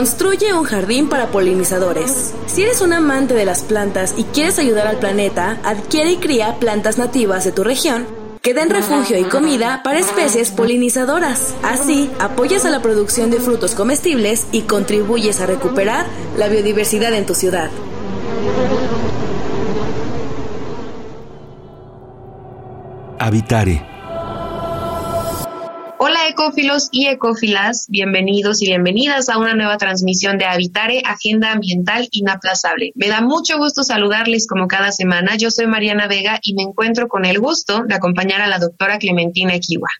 Construye un jardín para polinizadores. Si eres un amante de las plantas y quieres ayudar al planeta, adquiere y cría plantas nativas de tu región que den refugio y comida para especies polinizadoras. Así, apoyas a la producción de frutos comestibles y contribuyes a recuperar la biodiversidad en tu ciudad. Habitare Hola ecófilos y ecófilas, bienvenidos y bienvenidas a una nueva transmisión de Habitare, Agenda Ambiental Inaplazable. Me da mucho gusto saludarles como cada semana. Yo soy Mariana Vega y me encuentro con el gusto de acompañar a la doctora Clementina Equiwa.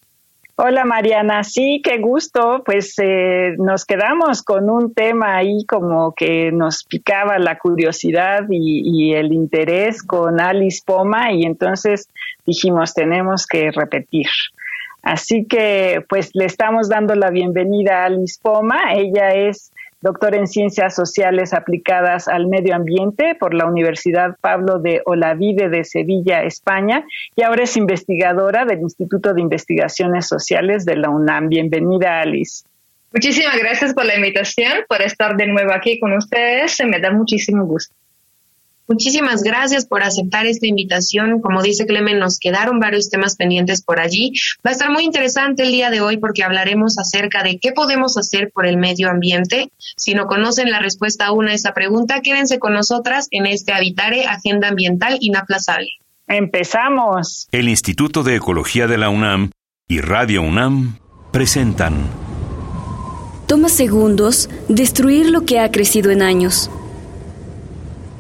Hola Mariana, sí, qué gusto. Pues eh, nos quedamos con un tema ahí como que nos picaba la curiosidad y, y, el interés con Alice Poma y entonces dijimos tenemos que repetir. Así que pues le estamos dando la bienvenida a Alice Poma. Ella es doctora en Ciencias Sociales aplicadas al medio ambiente por la Universidad Pablo de Olavide de Sevilla, España, y ahora es investigadora del Instituto de Investigaciones Sociales de la UNAM. Bienvenida, Alice. Muchísimas gracias por la invitación, por estar de nuevo aquí con ustedes. Me da muchísimo gusto. Muchísimas gracias por aceptar esta invitación. Como dice Clemen, nos quedaron varios temas pendientes por allí. Va a estar muy interesante el día de hoy porque hablaremos acerca de qué podemos hacer por el medio ambiente. Si no conocen la respuesta aún a esa pregunta, quédense con nosotras en este Habitare Agenda Ambiental Inaplazable. Empezamos. El Instituto de Ecología de la UNAM y Radio UNAM presentan. Toma segundos destruir lo que ha crecido en años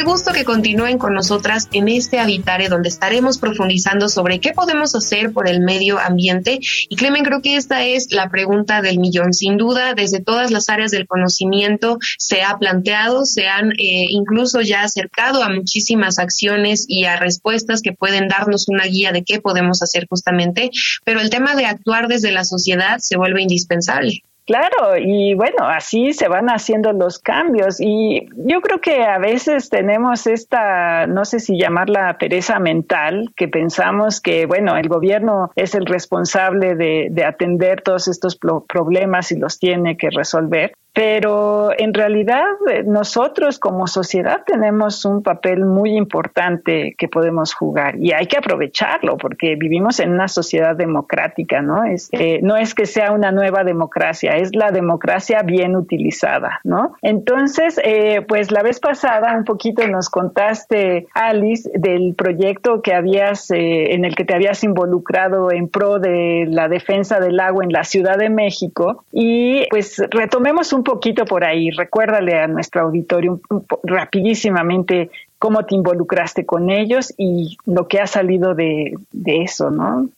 Qué gusto que continúen con nosotras en este Habitare donde estaremos profundizando sobre qué podemos hacer por el medio ambiente. Y Clemen, creo que esta es la pregunta del millón. Sin duda, desde todas las áreas del conocimiento se ha planteado, se han eh, incluso ya acercado a muchísimas acciones y a respuestas que pueden darnos una guía de qué podemos hacer justamente, pero el tema de actuar desde la sociedad se vuelve indispensable. Claro, y bueno, así se van haciendo los cambios. Y yo creo que a veces tenemos esta, no sé si llamarla pereza mental, que pensamos que, bueno, el gobierno es el responsable de, de atender todos estos problemas y los tiene que resolver, pero en realidad eh, nosotros como sociedad tenemos un papel muy importante que podemos jugar y hay que aprovecharlo porque vivimos en una sociedad democrática, ¿no? Es, eh, no es que sea una nueva democracia, es la democracia bien utilizada, ¿no? Entonces, eh, pues la vez pasada un poquito nos contaste, Alice, del proyecto que habías, eh, en el que te habías involucrado en pro de la defensa del agua en la Ciudad de México y pues retomemos un un poquito por ahí, recuérdale a nuestro auditorio rapidísimamente cómo te involucraste con ellos y lo que ha salido de, eso, ¿no?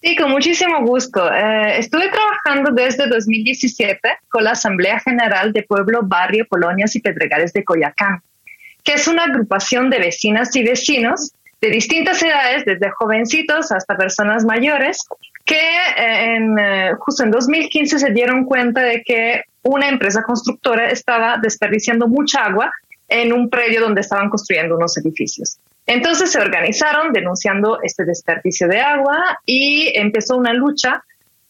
Sí, con muchísimo gusto. Eh, estuve trabajando desde 2017 con la Asamblea General de Pueblo, Barrio, Colonias y Pedregales de Coyacán, que es una agrupación de vecinas y vecinos de distintas edades, desde jovencitos hasta personas mayores, que eh, en, eh, justo en 2015 se dieron cuenta de que una empresa constructora estaba desperdiciando mucha agua en un predio donde estaban construyendo unos edificios. Entonces se organizaron denunciando este desperdicio de agua y empezó una lucha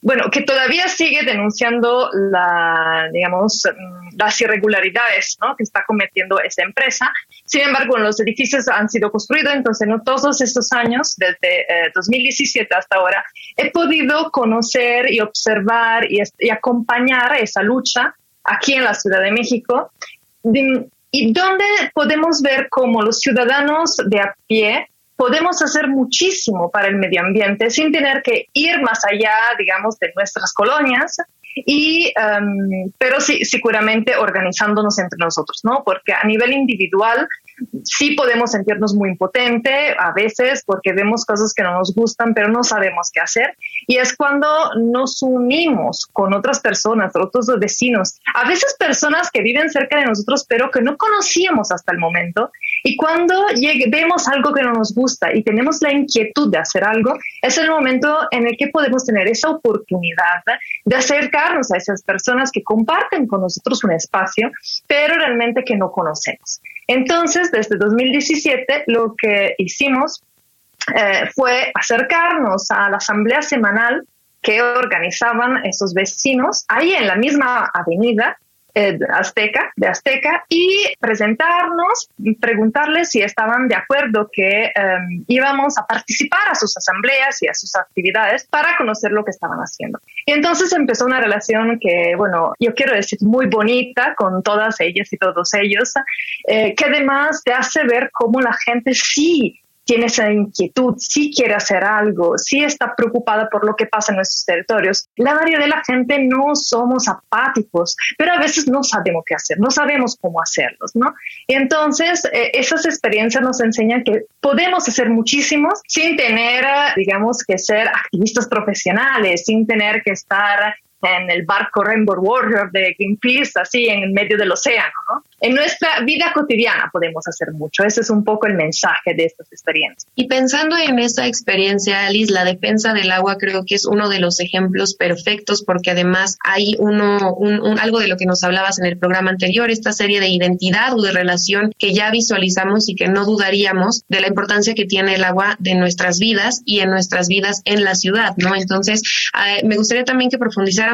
bueno, que todavía sigue denunciando la, digamos, mm, las irregularidades ¿no? que está cometiendo esta empresa. Sin embargo, los edificios han sido construidos, entonces no todos estos años, desde 2017 eh, hasta ahora, he podido conocer y observar y, acompañar esa lucha aquí en la Ciudad de México, y donde podemos ver cómo los ciudadanos de a pie podemos hacer muchísimo para el medio ambiente sin tener que ir más allá, digamos, de nuestras colonias y em, pero sí seguramente organizándonos entre nosotros no porque a nivel individual sí podemos sentirnos muy impotente a veces porque vemos cosas que no nos gustan, pero no sabemos qué hacer. Y es cuando nos unimos con otras personas, otros vecinos, a veces personas que viven cerca de nosotros, pero que no conocíamos hasta el momento. Y cuando vemos algo que no nos gusta y tenemos la inquietud de hacer algo, es el momento en el que podemos tener esa oportunidad de acercarnos a esas personas que comparten con nosotros un espacio, pero realmente que no conocemos. Entonces, desde 2017, lo que hicimos eh, fue acercarnos a la asamblea semanal que organizaban esos vecinos ahí en la misma avenida eh, Azteca, de Azteca, y presentarnos, preguntarles si estaban de acuerdo que em, íbamos a participar a sus asambleas y a sus actividades para conocer lo que estaban haciendo. Y entonces empezó una relación que, bueno, yo quiero decir muy bonita con todas ellas y todos ellos, eh, que además te hace ver cómo la gente sí tiene esa inquietud, si quiere hacer algo, si está preocupada por lo que pasa en nuestros territorios. La mayoría de la gente no somos apáticos, pero a veces no sabemos qué hacer, no sabemos cómo hacerlos, ¿no? entonces, eh, esas experiencias nos enseñan que podemos hacer muchísimos sin tener, digamos, que ser activistas profesionales, sin tener que estar en el barco Rainbow Warrior de Greenpeace, así en medio del océano. ¿no? En nuestra vida cotidiana podemos hacer mucho. Ese es un poco el mensaje de estas experiencias. Y pensando en esa experiencia, Alice, la defensa del agua creo que es uno de los ejemplos perfectos porque además hay uno, un, algo de lo que nos hablabas en el programa anterior, esta serie de identidad o de relación que ya visualizamos y que no dudaríamos de la importancia que tiene el agua de nuestras vidas y en nuestras vidas en la ciudad, ¿no? Entonces, eh, me gustaría también que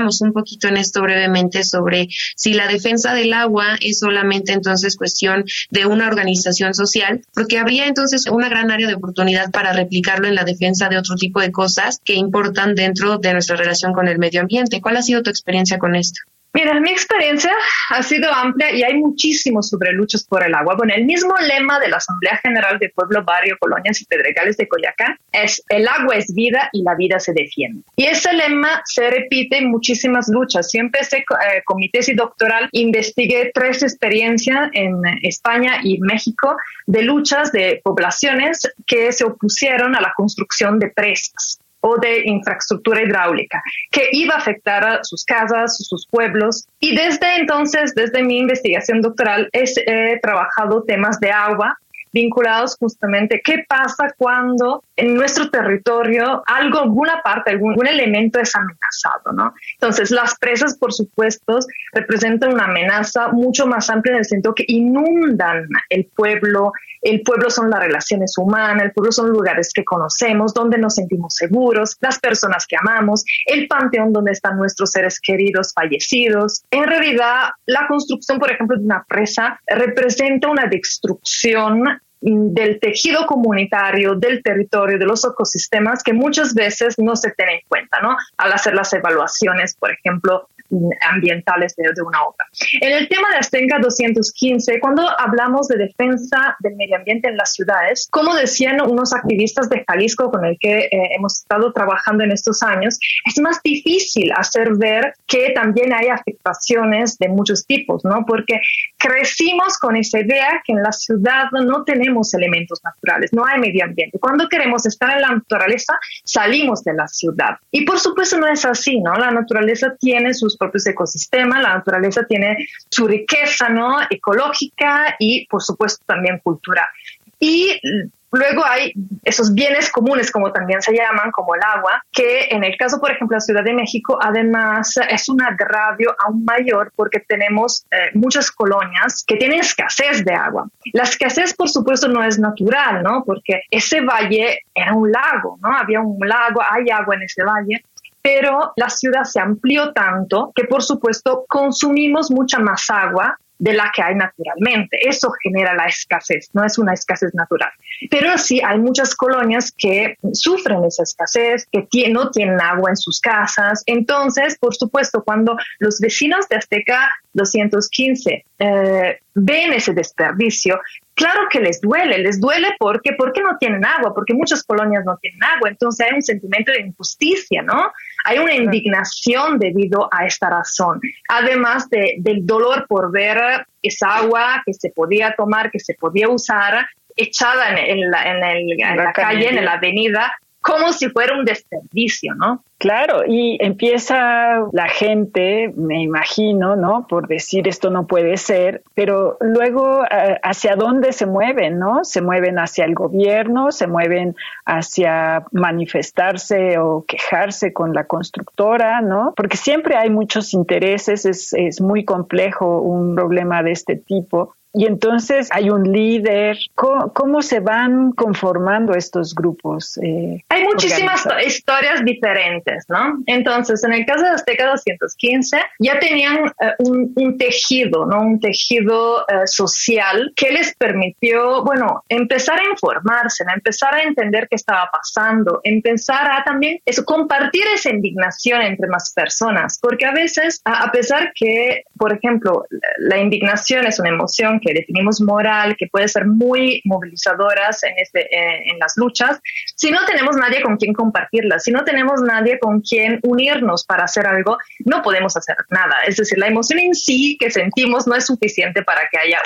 profundizara un poquito en esto brevemente sobre si la defensa del agua es solamente entonces cuestión de una organización social, porque habría entonces una gran área de oportunidad para replicarlo en la defensa de otro tipo de cosas que importan dentro de nuestra relación con el medio ambiente. ¿Cuál ha sido tu experiencia con esto? Mira, mi experiencia ha sido amplia y hay muchísimos sobre luchas por el agua. Bueno, el mismo lema de la Asamblea General de Pueblo, Barrio, Colonias y Pedregales de Coyacán es el agua es vida y la vida se defiende. Y ese lema se repite en muchísimas luchas. Yo empecé eh, con mi tesis doctoral, investigué tres experiencias en España y México de luchas de poblaciones que se opusieron a la construcción de presas o de infraestructura hidráulica que iba a afectar a sus casas, sus pueblos. Y desde entonces, desde mi investigación doctoral, he trabajado temas de agua vinculados justamente qué pasa cuando en nuestro territorio algo, alguna parte, algún, elemento es amenazado, ¿no? Entonces, las presas, por supuesto, representan una amenaza mucho más amplia en el sentido que inundan el pueblo, el pueblo son las relaciones humanas, el pueblo son lugares que conocemos, donde nos sentimos seguros, las personas que amamos, el panteón donde están nuestros seres queridos fallecidos. En realidad, la construcción, por ejemplo, de una presa representa una destrucción del tejido comunitario, del territorio, de los ecosistemas que muchas veces no se tienen en cuenta, ¿no? Al hacer las evaluaciones, por ejemplo, ambientales de, una obra. En el tema de Astenca 215, cuando hablamos de defensa del medio ambiente en las ciudades, como decían unos activistas de Jalisco con el que eh, hemos estado trabajando en estos años, es más difícil hacer ver que también hay afectaciones de muchos tipos, ¿no? Porque crecimos con esa idea que en la ciudad no tenemos elementos naturales, no hay medio ambiente. Cuando queremos estar en la naturaleza, salimos de la ciudad. Y por supuesto no es así, ¿no? La naturaleza tiene sus propios ecosistemas, la naturaleza tiene su riqueza ¿no? ecológica y por supuesto también cultural. Y Luego hay esos bienes comunes, como también se llaman, como el agua, que en el caso, por ejemplo, de la Ciudad de México, además es un agravio aún mayor porque tenemos eh, muchas colonias que tienen escasez de agua. La escasez, por supuesto, no es natural, ¿no? Porque ese valle era un lago, ¿no? Había un lago, hay agua en ese valle, pero la ciudad se amplió tanto que por supuesto consumimos mucha más agua de la que hay naturalmente. Eso genera la escasez, no es una escasez natural. Pero sí hay muchas colonias que sufren esa escasez, que no tienen agua en sus casas. Entonces, por supuesto, cuando los vecinos de Azteca 215 eh, ven ese desperdicio, claro que les duele, les duele porque, porque no tienen agua, porque muchas colonias no tienen agua, entonces hay un sentimiento de injusticia, ¿no? Hay una indignación debido a esta razón, además de, del dolor por ver esa agua que se podía tomar, que se podía usar, echada en, la, en la calle, en la avenida, como si fuera un desperdicio, ¿no? Claro, y empieza la gente, me imagino, ¿no? Por decir esto no puede ser, pero luego eh, hacia dónde se mueven, ¿no? Se mueven hacia el gobierno, se mueven hacia manifestarse o quejarse con la constructora, ¿no? Porque siempre hay muchos intereses, es, es muy complejo un problema de este tipo. Y entonces hay un líder. ¿Cómo, se van conformando estos grupos? Eh, hay muchísimas historias diferentes, ¿no? Entonces, en el caso de Azteca 215, ya tenían eh, un, tejido, ¿no? Un tejido eh, social que les permitió, bueno, empezar a informarse, empezar a entender qué estaba pasando, empezar a también eso, compartir esa indignación entre más personas, porque a veces, a, a pesar que, por ejemplo, la indignación es una emoción que definimos moral, que puede ser muy movilizadoras en, este, en las luchas, si no tenemos nadie con quien compartirla, si no tenemos nadie con quien unirnos para hacer algo, no podemos hacer nada. Es decir, la emoción en sí que sentimos no es suficiente para que haya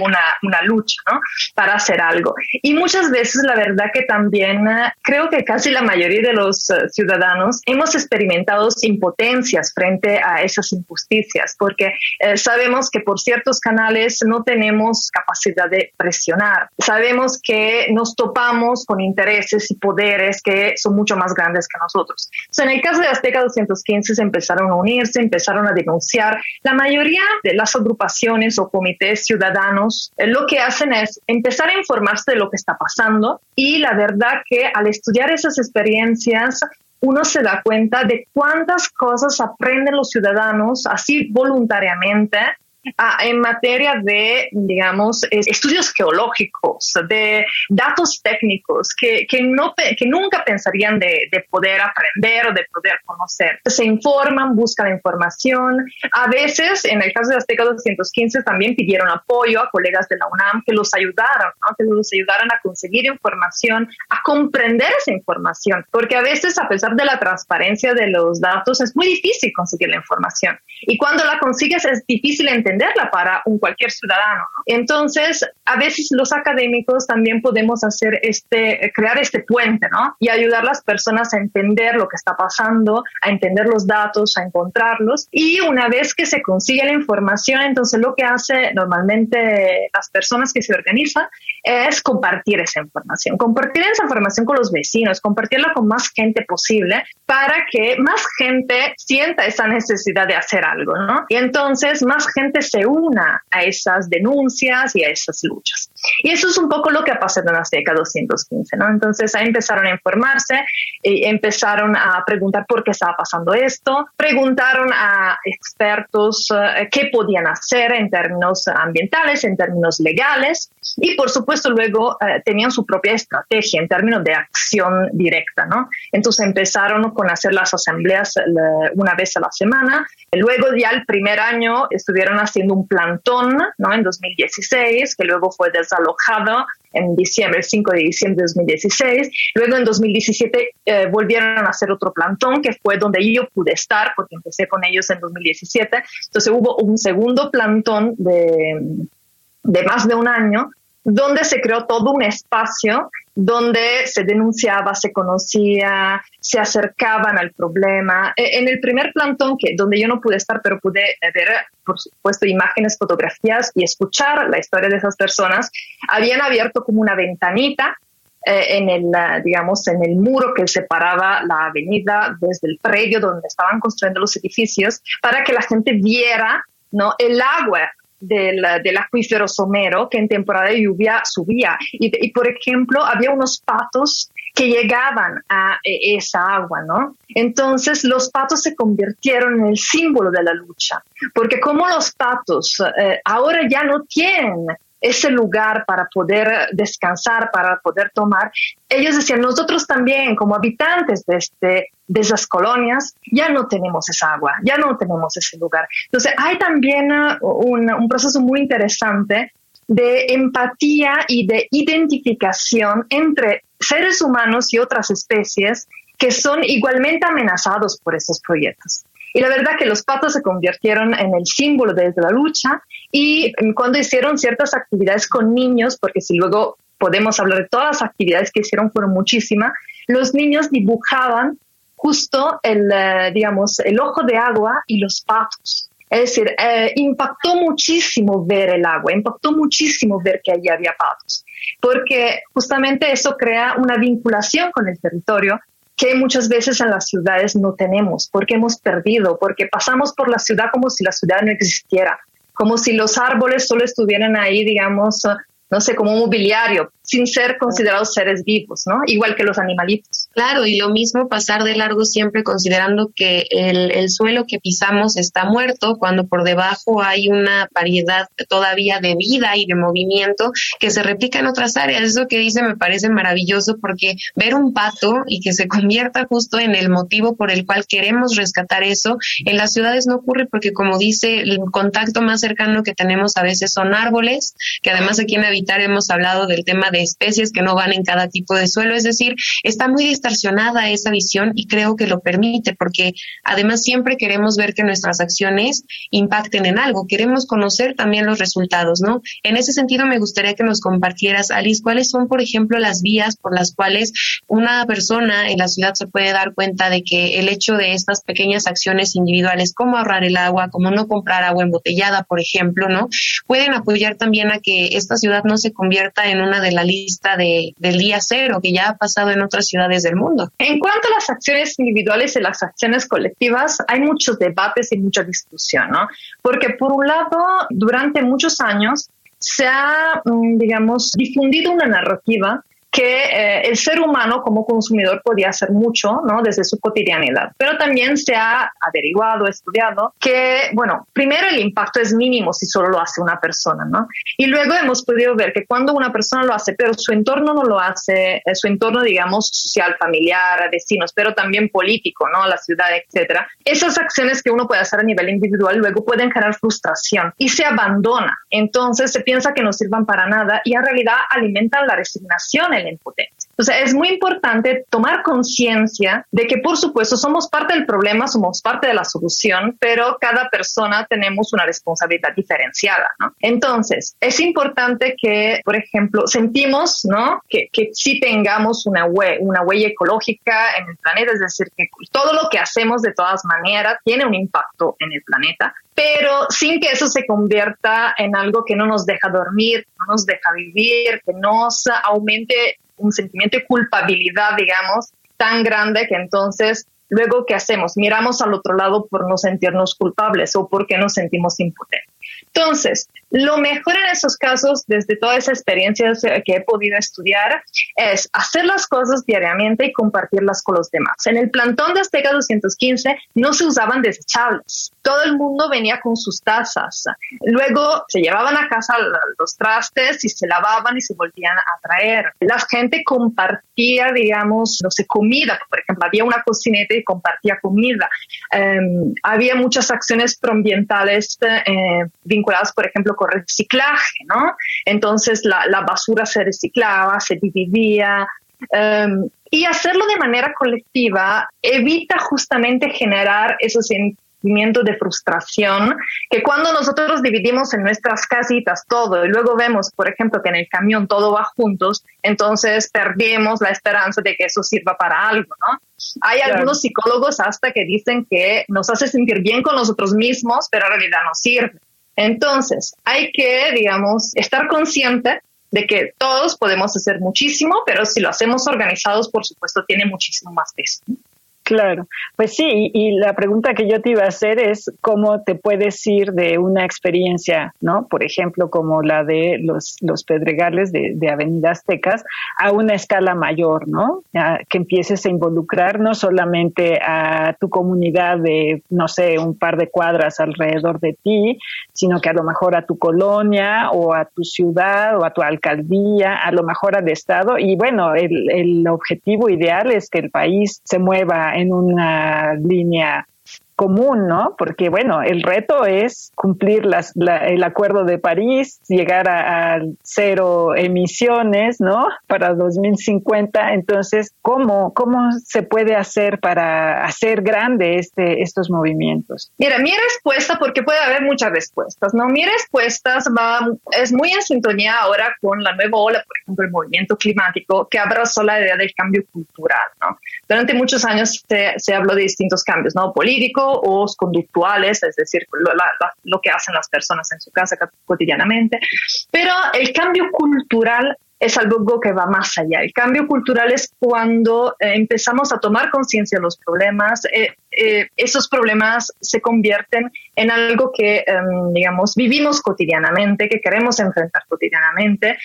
una, una lucha, ¿no? Para hacer algo. Y muchas veces la verdad que también eh, creo que casi la mayoría de los eh, ciudadanos hemos experimentado impotencias frente a esas injusticias, porque eh, sabemos que por ciertos canales no tenemos tenemos capacidad de presionar. Sabemos que nos topamos con intereses y poderes que son mucho más grandes que nosotros. en el caso de Azteca 215 se empezaron a unirse, empezaron a denunciar. La mayoría de las agrupaciones o comités ciudadanos eh, lo que hacen es empezar a informarse de lo que está pasando y la verdad que al estudiar esas experiencias uno se da cuenta de cuántas cosas aprenden los ciudadanos así voluntariamente Ah, en materia de, digamos, estudios geológicos, de datos técnicos que, que, no, que nunca pensarían de, de, poder aprender o de poder conocer. Se informan, buscan información. A veces, en el caso de Azteca 215, también pidieron apoyo a colegas de la UNAM que los ayudaran, que los ayudaran a conseguir información, a comprender esa información, porque a veces, a pesar de la transparencia de los datos, es muy difícil conseguir la información. Y cuando la consigues es difícil entender entenderla para un cualquier ciudadano. Entonces, a veces los académicos también podemos hacer este, crear este puente, ¿no? Y ayudar a las personas a entender lo que está pasando, a entender los datos, a encontrarlos. Y una vez que se consigue la información, entonces lo que hace normalmente las personas que se organizan es compartir esa información, compartir esa información con los vecinos, compartirla con más gente posible para que más gente sienta esa necesidad de hacer algo, ¿no? Y entonces más gente se una a esas denuncias y a esas luchas. Y eso es un poco lo que ha pasado en la década 215, ¿no? Entonces ahí empezaron a informarse, y empezaron a preguntar por qué estaba pasando esto, preguntaron a expertos eh, qué podían hacer en términos ambientales, en términos legales, y por supuesto luego eh, tenían su propia estrategia en términos de acción directa, ¿no? Entonces empezaron con hacer las asambleas una vez a la semana, luego ya el primer año estuvieron haciendo un plantón ¿no? en 2016, que luego fue desalojado en diciembre, el 5 de diciembre de 2016. Luego en 2017 eh, volvieron a hacer otro plantón, que fue donde yo pude estar, porque empecé con ellos en 2017. Entonces hubo un segundo plantón de, de más de un año, donde se creó todo un espacio donde se denunciaba, se conocía, se acercaban al problema. E, en el primer plantón, que, donde yo no pude estar, pero pude ver, por supuesto, imágenes, fotografías y escuchar la historia de esas personas, habían abierto como una ventanita eh, en el, digamos, en el muro que separaba la avenida desde el predio donde estaban construyendo los edificios para que la gente viera ¿no? el agua del, del, acuífero somero que en temporada de lluvia subía. Y, por ejemplo, había unos patos que llegaban a e, esa agua, ¿no? Entonces los patos se convirtieron en el símbolo de la lucha, porque como los patos eh, ahora ya no tienen ese lugar para poder descansar, para poder tomar, ellos decían, nosotros también como habitantes de, este, de esas colonias, ya no tenemos esa agua, ya no tenemos ese lugar. Entonces hay también uh, un, un proceso muy interesante de empatía y de identificación entre seres humanos y otras especies que son igualmente amenazados por estos proyectos. Y la verdad que los patos se convirtieron en el símbolo de la lucha y cuando hicieron ciertas actividades con niños, porque si luego podemos hablar de todas las actividades que hicieron, fueron muchísimas, los niños dibujaban justo el, eh, digamos, el ojo de agua y los patos. Es decir, eh, impactó muchísimo ver el agua, impactó muchísimo ver que allí había patos, porque justamente eso crea una vinculación con el territorio que muchas veces en las ciudades no tenemos, porque hemos perdido, porque pasamos por la ciudad como si la ciudad no existiera, como si los árboles solo estuvieran ahí, digamos, no sé, como mobiliario, sin ser considerados seres vivos, ¿no? Igual que los animalitos. Claro, y lo mismo pasar de largo siempre considerando que el, el, suelo que pisamos está muerto cuando por debajo hay una variedad todavía de vida y de movimiento que se replica en otras áreas. Eso que dice me parece maravilloso porque ver un pato y que se convierta justo en el motivo por el cual queremos rescatar eso, en las ciudades no ocurre porque como dice, el contacto más cercano que tenemos a veces son árboles, que además aquí en Habitar hemos hablado del tema de especies que no van en cada tipo de suelo, es decir, está muy distorsionada esa visión y creo que lo permite porque además siempre queremos ver que nuestras acciones impacten en algo, queremos conocer también los resultados, ¿no? En ese sentido me gustaría que nos compartieras, Alice, cuáles son, por ejemplo, las vías por las cuales una persona en la ciudad se puede dar cuenta de que el hecho de estas pequeñas acciones individuales, como ahorrar el agua, como no comprar agua embotellada, por ejemplo, ¿no? Pueden apoyar también a que esta ciudad no se convierta en una de la lista de, del día cero que ya ha pasado en otras ciudades del mundo. En cuanto a las acciones individuales y las acciones colectivas, hay muchos debates y mucha discusión, ¿no? Porque por un lado, durante muchos años se ha, mm, digamos, difundido una narrativa que eh, el ser humano como consumidor podía hacer mucho, ¿no? Desde su cotidianidad. Pero también se ha averiguado, estudiado que, bueno, primero el impacto es mínimo si solo lo hace una persona, ¿no? Y luego hemos podido ver que cuando una persona lo hace, pero su entorno no lo hace, eh, su entorno, digamos, social, familiar, vecinos, pero también político, ¿no? La ciudad, etcétera. Esas acciones que uno puede hacer a nivel individual luego pueden generar frustración y se abandona. Entonces se piensa que no sirvan para nada y en realidad alimentan la resignación, el impotencia. Entonces, es muy importante tomar conciencia de que, por supuesto, somos parte del problema, somos parte de la solución, pero cada persona tenemos una responsabilidad diferenciada, ¿no? Entonces, es importante que, por ejemplo, sentimos, ¿no? Que, que sí tengamos una, una huella ecológica en el planeta, es decir, que todo lo que hacemos de todas maneras tiene un impacto en el planeta, pero sin que eso se convierta en algo que no nos deja dormir, no nos deja vivir, que nos aumente un sentimiento de culpabilidad, digamos, tan grande que entonces luego, ¿qué hacemos? Miramos al otro lado por no sentirnos culpables o porque nos sentimos impotentes. Entonces, lo mejor en esos casos, desde todas esas experiencias que he podido estudiar, es hacer las cosas diariamente y compartirlas con los demás. En el plantón de Azteca 215 no se usaban desechables. Todo el mundo venía con sus tazas. Luego se llevaban a casa los trastes y se lavaban y se volvían a traer. La gente compartía, digamos, no sé, comida. Por había una cocineta y compartía comida. Em, había muchas acciones proambientales eh, vinculadas, por ejemplo, con reciclaje, ¿no? Entonces la, basura se reciclaba, se dividía. Em, y hacerlo de manera colectiva evita justamente generar esos de frustración que cuando nosotros dividimos en nuestras casitas todo y luego vemos, por ejemplo, que en el camión todo va juntos, entonces perdemos la esperanza de que eso sirva para algo, ¿no? Hay algunos psicólogos hasta que dicen que nos hace sentir bien con nosotros mismos, pero en realidad no sirve. Entonces, hay que, digamos, estar consciente de que todos podemos hacer muchísimo, pero si lo hacemos organizados, por supuesto, tiene muchísimo más peso. Claro, pues sí, y, la pregunta que yo te iba a hacer es cómo te puedes ir de una experiencia, ¿no? Por ejemplo, como la de los, los pedregales de, de Avenida Aztecas, a una escala mayor, ¿no? que empieces a involucrar no solamente a tu comunidad de, no sé, un par de cuadras alrededor de ti, sino que a lo mejor a tu colonia o a tu ciudad o a tu alcaldía, a lo mejor al Estado. Y bueno, el, el objetivo ideal es que el país se mueva en una línea común, ¿no? Porque bueno, el reto es cumplir las, el acuerdo de París, llegar a, cero emisiones, ¿no? Para 2050. Entonces, ¿cómo, ¿cómo se puede hacer para hacer grande este, estos movimientos? Mira, mi respuesta, porque puede haber muchas respuestas, ¿no? Mi respuesta va, es muy en sintonía ahora con la nueva ola, por ejemplo, el movimiento climático, que abrazó la idea del cambio cultural, ¿no? Durante muchos años se, se habló de distintos cambios, ¿no? O conductuales, es decir, lo, que hacen las personas en su casa cotidianamente. Pero el cambio cultural es algo que va más allá. El cambio cultural es cuando eh, empezamos a tomar conciencia de los problemas, eh, eh, esos problemas se convierten en algo que, em, digamos, vivimos cotidianamente, que queremos enfrentar cotidianamente,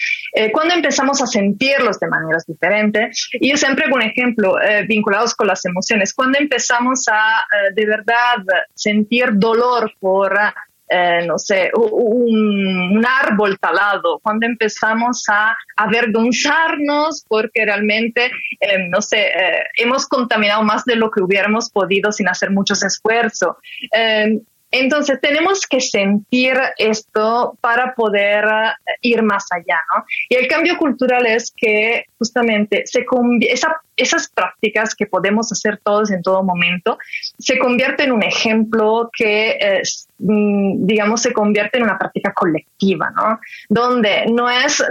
cuando empezamos a sentirlos de maneras diferentes. Y yo siempre un ejemplo vinculados con las emociones, cuando empezamos a de verdad sentir dolor por eh, no sé, un, árbol talado, cuando empezamos a avergonzarnos porque realmente, eh, no sé, eh, hemos contaminado más de lo que hubiéramos podido sin hacer muchos esfuerzos. Entonces tenemos que sentir esto para poder eh, ir más allá, ¿no? Y el cambio cultural es que justamente se esa, esas prácticas que podemos hacer todos en todo momento se convierte en un ejemplo que, mm, digamos, se convierte en una práctica colectiva, ¿no? Donde no es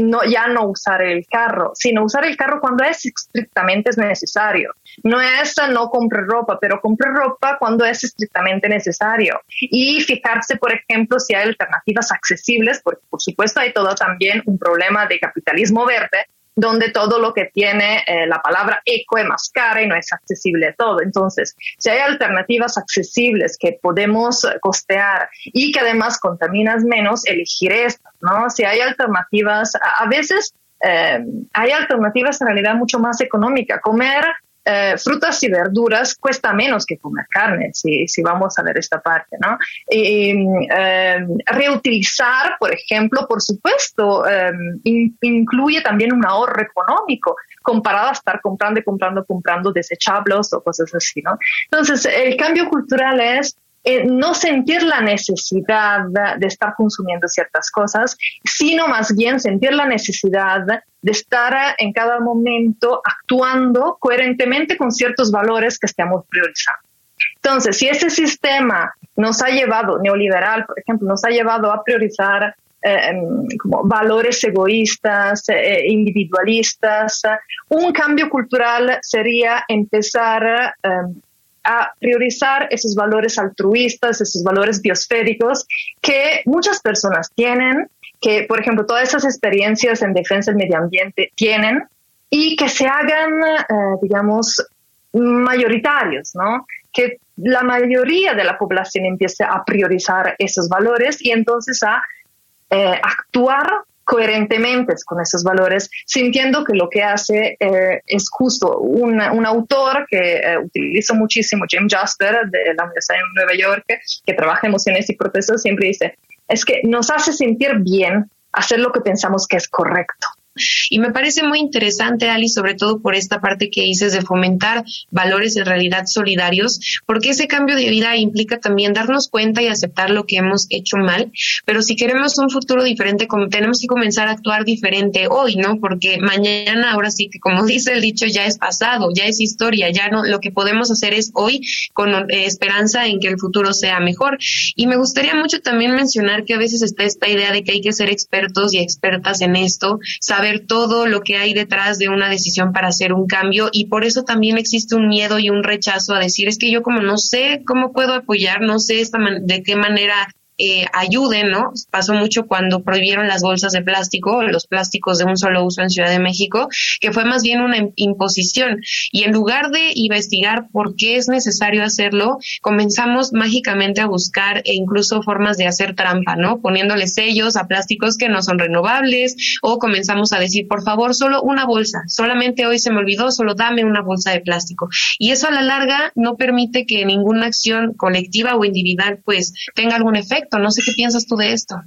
no, ya no usar el carro, sino usar el carro cuando es estrictamente necesario. No es no compre ropa, pero compre ropa cuando es estrictamente necesario. Y fijarse, por ejemplo, si hay alternativas accesibles, porque por supuesto hay todo también un problema de capitalismo verde, donde todo lo que tiene eh, la palabra eco es más cara y no es accesible todo. Entonces, si hay alternativas accesibles que podemos costear y que además contaminas menos, elegir estas, ¿no? Si hay alternativas, a, veces eh, hay alternativas en realidad mucho más económicas. Comer eh, frutas y verduras cuesta menos que comer carne, si, si vamos a ver esta parte, ¿no? Y, eh, reutilizar, por ejemplo, por supuesto, eh, incluye también un ahorro económico comparado a estar comprando y comprando, comprando desechables o cosas así, ¿no? Entonces, el cambio cultural es no sentir la necesidad de estar consumiendo ciertas cosas, sino más bien sentir la necesidad de estar en cada momento actuando coherentemente con ciertos valores que estemos priorizando. Entonces, si ese sistema nos ha llevado, neoliberal, por ejemplo, nos ha llevado a priorizar eh, em, como valores egoístas, eh, individualistas, un cambio cultural sería empezar em, a priorizar esos valores altruistas, esos valores biosféricos que muchas personas tienen, que, por ejemplo, todas esas experiencias en defensa del medio ambiente tienen y que se hagan, eh, digamos, mayoritarios, ¿no? Que la mayoría de la población empiece a priorizar esos valores y entonces a eh, actuar coherentemente con esos valores, sintiendo que lo que hace eh, es justo. Un, un autor que utilizo muchísimo, Jim Juster, de la Universidad de Nueva York, que trabaja emociones y procesos, siempre dice, es que nos hace sentir bien hacer lo que pensamos que es correcto. Y me parece muy interesante, Ali, sobre todo por esta parte que dices de fomentar valores en realidad solidarios, porque ese cambio de vida implica también darnos cuenta y aceptar lo que hemos hecho mal, pero si queremos un futuro diferente, tenemos que comenzar a actuar diferente hoy, ¿no? Porque mañana, ahora sí que como dice el dicho, ya es pasado, ya es historia, ya no, lo que podemos hacer es hoy con eh, esperanza en que el futuro sea mejor. Y me gustaría mucho también mencionar que a veces está esta idea de que hay que ser expertos y expertas en esto, saber ver todo lo que hay detrás de una decisión para hacer un cambio y por eso también existe un miedo y un rechazo a decir es que yo como no sé cómo puedo apoyar, no sé de qué manera eh, ayuden, ¿no? Pasó mucho cuando prohibieron las bolsas de plástico, los plásticos de un solo uso en Ciudad de México, que fue más bien una imposición. Y en lugar de investigar por qué es necesario hacerlo, comenzamos mágicamente a buscar e incluso formas de hacer trampa, ¿no? Poniéndole sellos a plásticos que no son renovables o comenzamos a decir, por favor, solo una bolsa, solamente hoy se me olvidó, solo dame una bolsa de plástico. Y eso a la larga no permite que ninguna acción colectiva o individual pues tenga algún efecto no sé qué piensas tú de esto.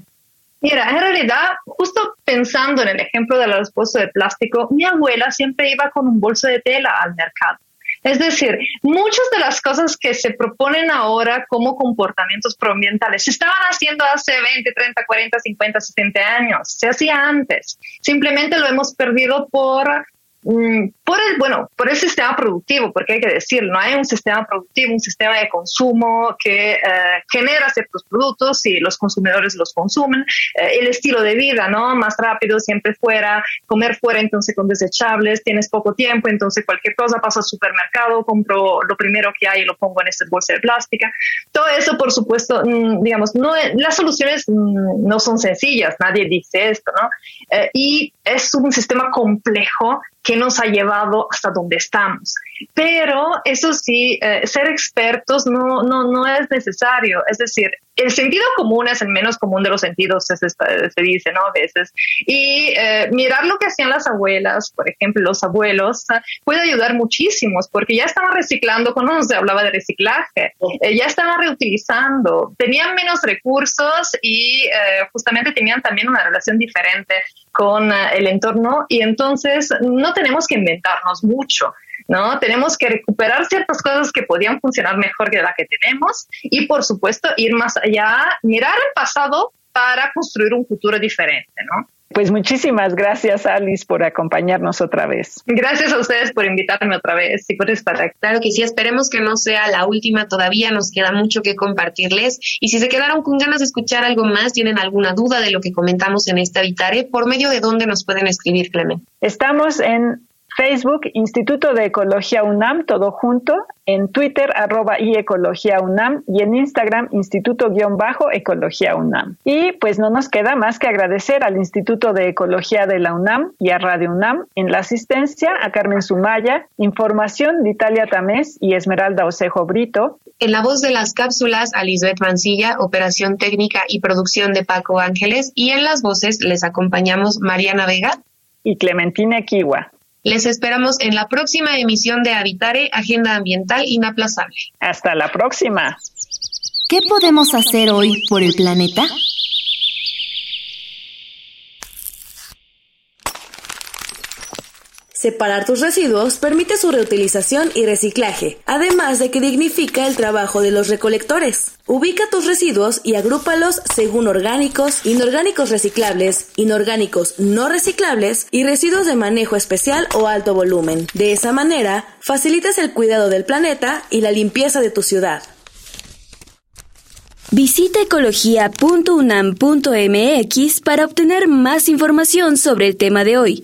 Mira, en realidad, justo pensando en el ejemplo de los bolsos de plástico, mi abuela siempre iba con un bolso de tela al mercado. Es decir, muchas de las cosas que se proponen ahora como comportamientos proambientales se estaban haciendo hace 20, 30, 40, 50, 60 años. Se hacía antes. Simplemente lo hemos perdido por por el, bueno, por el sistema productivo, porque hay que decirlo, no hay un sistema productivo, un sistema de consumo que eh, genera ciertos productos y los consumidores los consumen, eh, el estilo de vida, ¿no? Más rápido, siempre fuera, comer fuera, entonces con desechables, tienes poco tiempo, entonces cualquier cosa pasa al supermercado, compro lo primero que hay y lo pongo en esta bolsa de plástica. Todo eso, por supuesto, mm, digamos, no, las soluciones mm, no son sencillas, nadie dice esto, ¿no? Eh, y es un sistema complejo que nos ha llevado hasta donde estamos. Pero eso sí, eh, ser expertos no, no, no es necesario. Es decir, el sentido común es el menos común de los sentidos, se, se dice, ¿no? A veces. Y eh, mirar lo que hacían las abuelas, por ejemplo, los abuelos, ah, puede ayudar muchísimo, porque ya estaban reciclando cuando se hablaba de reciclaje, eh, ya estaban reutilizando, tenían menos recursos y justamente tenían también una relación diferente con el entorno y entonces no tenemos que inventarnos mucho. ¿No? Tenemos que recuperar ciertas cosas que podían funcionar mejor que la que tenemos y, por supuesto, ir más allá, mirar el pasado para construir un futuro diferente, ¿no? Pues muchísimas gracias, Alice, por acompañarnos otra vez. Gracias a ustedes por invitarme otra vez y por estar aquí. Claro que sí, esperemos que no sea la última todavía, nos queda mucho que compartirles. Y si se quedaron con ganas de escuchar algo más, tienen alguna duda de lo que comentamos en esta Habitare, ¿por medio de dónde nos pueden escribir, Clemen? Estamos en Facebook, Instituto de Ecología UNAM, todo junto, en Twitter, arroba y Ecología UNAM, y en Instagram, Instituto-Ecología UNAM. Y pues no nos queda más que agradecer al Instituto de Ecología de la UNAM y a Radio UNAM en la asistencia a Carmen Sumaya, información de Italia Tamés y Esmeralda Osejo Brito. En la voz de las cápsulas, a Lisbeth Mancilla, operación técnica y producción de Paco Ángeles, y en las voces les acompañamos Mariana Vega y Clementina Kiwa. Les esperamos en la próxima emisión de Habitare, Agenda Ambiental Inaplazable. Hasta la próxima. ¿Qué podemos hacer hoy por el planeta? Separar tus residuos permite su reutilización y reciclaje, además de que dignifica el trabajo de los recolectores. Ubica tus residuos y agrúpalos según orgánicos, inorgánicos reciclables, inorgánicos no reciclables y residuos de manejo especial o alto volumen. De esa manera, facilitas el cuidado del planeta y la limpieza de tu ciudad. Visita ecología.unam.mx para obtener más información sobre el tema de hoy